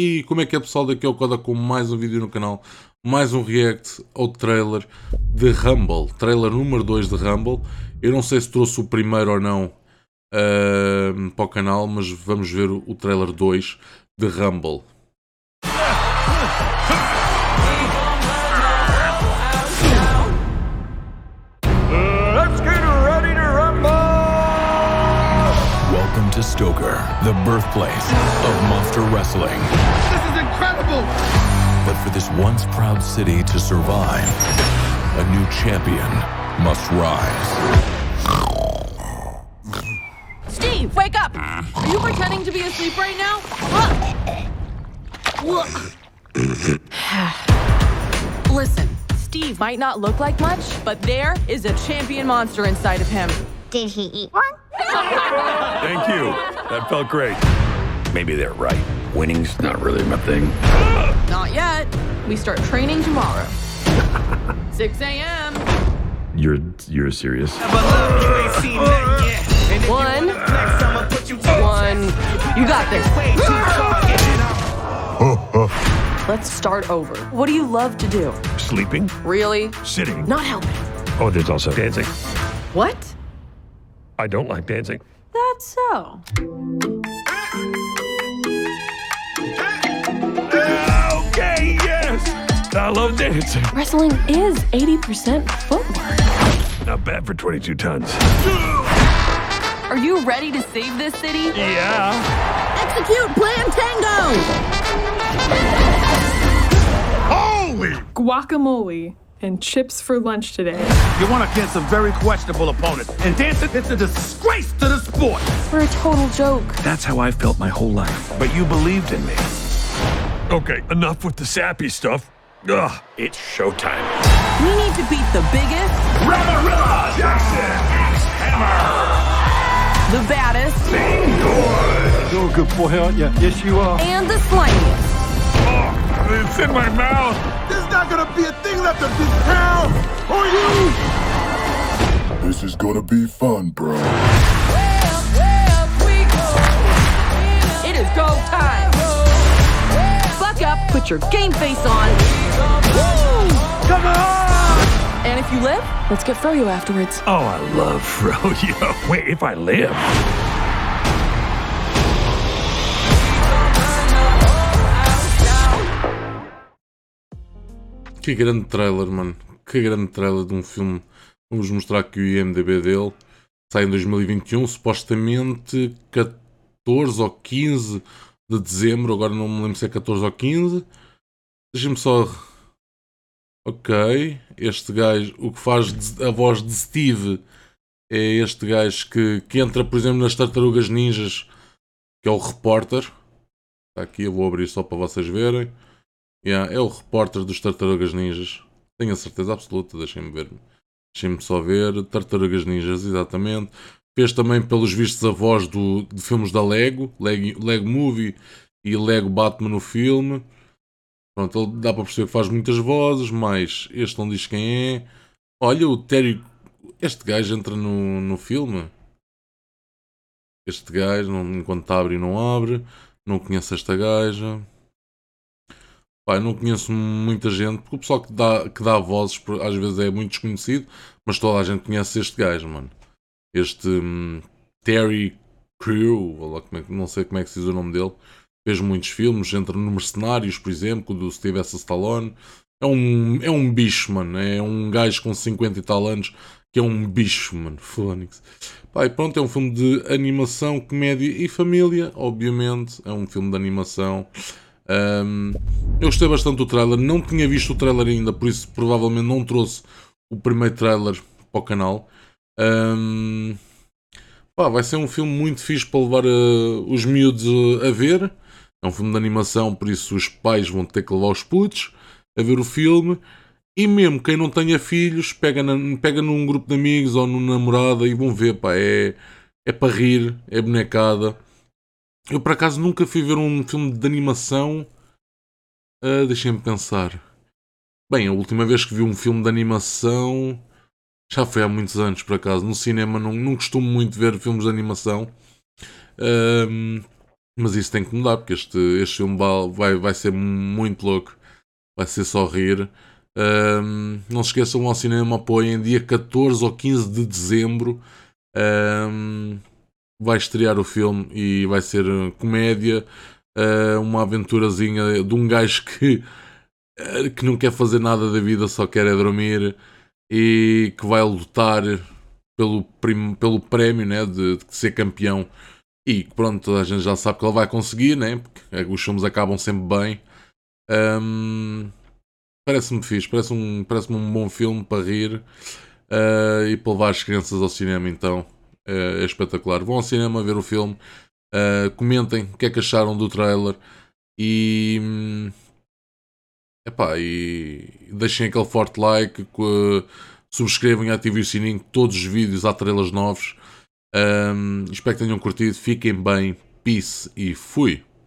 E como é que é pessoal, daqui ao Coda com mais um vídeo no canal, mais um react ao trailer de Rumble, trailer número 2 de Rumble. Eu não sei se trouxe o primeiro ou não uh, para o canal, mas vamos ver o trailer 2 de Rumble. To Stoker, the birthplace of monster wrestling. This is incredible! But for this once proud city to survive, a new champion must rise. Steve, wake up! Are you pretending to be asleep right now? Listen, Steve might not look like much, but there is a champion monster inside of him. Did he eat one? Thank you. That felt great. Maybe they're right. Winning's not really my thing. Not yet. We start training tomorrow. 6 a.m. You're you're serious? One. One. You got this. Let's start over. What do you love to do? Sleeping? Really? Sitting? Not helping. Oh, there's also dancing. What? I don't like dancing. That's so. Okay, yes! I love dancing. Wrestling is 80% footwork. Not bad for 22 tons. Are you ready to save this city? Yeah. Execute Plan Tango! Holy! Guacamole and chips for lunch today. You're one against a very questionable opponent, and dancing is a disgrace to the sport. We're a total joke. That's how I felt my whole life. But you believed in me. Okay, enough with the sappy stuff. Ugh, it's showtime. We need to beat the biggest, Ramarilla Jackson Axe Hammer! the baddest, You're a good boy, aren't you? Yes, you are. and the slimiest. It's in my mouth. There's not gonna be a thing left of this town or you! This is gonna be fun, bro. It is go time. Buck up, put your game face on. Come on! And if you live, let's get froyo afterwards. Oh, I love froyo. Wait, if I live. Que grande trailer, mano. Que grande trailer de um filme. Vamos mostrar aqui o IMDB dele. Sai em 2021, supostamente 14 ou 15 de dezembro. Agora não me lembro se é 14 ou 15. Deixa-me só. Ok. Este gajo, o que faz a voz de Steve é este gajo que, que entra, por exemplo, nas Tartarugas Ninjas, que é o repórter. Está aqui, eu vou abrir só para vocês verem. Yeah, é o repórter dos Tartarugas Ninjas. Tenho a certeza absoluta, deixem-me ver. Deixem-me só ver. Tartarugas Ninjas, exatamente. Fez também, pelos vistos, a voz do, de filmes da Lego, Lego, Lego Movie e Lego Batman no filme. Pronto, ele dá para perceber que faz muitas vozes, mas este não diz quem é. Olha, o Terry. Este gajo entra no, no filme. Este gajo, enquanto abre e não abre. Não conheço esta gaja. Não conheço muita gente, porque o pessoal que dá, que dá vozes às vezes é muito desconhecido, mas toda a gente conhece este gajo, mano. Este hum, Terry Crew, é, não sei como é que se diz o nome dele, fez muitos filmes, entre no Mercenários, por exemplo, do Sylvester Stallone. É um, é um bicho, mano. É um gajo com 50 e tal anos que é um bicho, mano. Pá, e pronto, é um filme de animação, comédia e família, obviamente. É um filme de animação. Um, eu gostei bastante do trailer, não tinha visto o trailer ainda, por isso provavelmente não trouxe o primeiro trailer para o canal. Um, pá, vai ser um filme muito fixe para levar uh, os miúdos uh, a ver. É um filme de animação, por isso os pais vão ter que levar os putos a ver o filme. E mesmo quem não tenha filhos, pega, na- pega num grupo de amigos ou numa namorada e vão ver, pá, é, é para rir, é bonecada. Eu por acaso nunca fui ver um filme de animação. Ah, Deixem-me pensar. Bem, a última vez que vi um filme de animação já foi há muitos anos, por acaso. No cinema não, não costumo muito ver filmes de animação. Ahm, Mas isso tem que mudar, porque este, este filme vai, vai, ser muito louco. Vai ser só rir. Um, não se esqueçam, ao cinema apoiem dia 14 ou 15 de dezembro. Vai estrear o filme e vai ser comédia. Uh, uma aventurazinha de um gajo que, uh, que não quer fazer nada da vida, só quer é dormir e que vai lutar pelo, prim, pelo prémio né, de, de ser campeão e pronto, toda a gente já sabe que ele vai conseguir, né? Porque é os filmes acabam sempre bem. Um, parece-me fixe, parece um, parece um bom filme para rir uh, e para levar as crianças ao cinema, então é espetacular. Vão ao cinema ver o filme, uh, comentem o que é que acharam do trailer e. Um, epá, e deixem aquele forte like, subscrevam e ativem o sininho, todos os vídeos há trailers novos. Um, espero que tenham curtido. Fiquem bem. Peace e fui.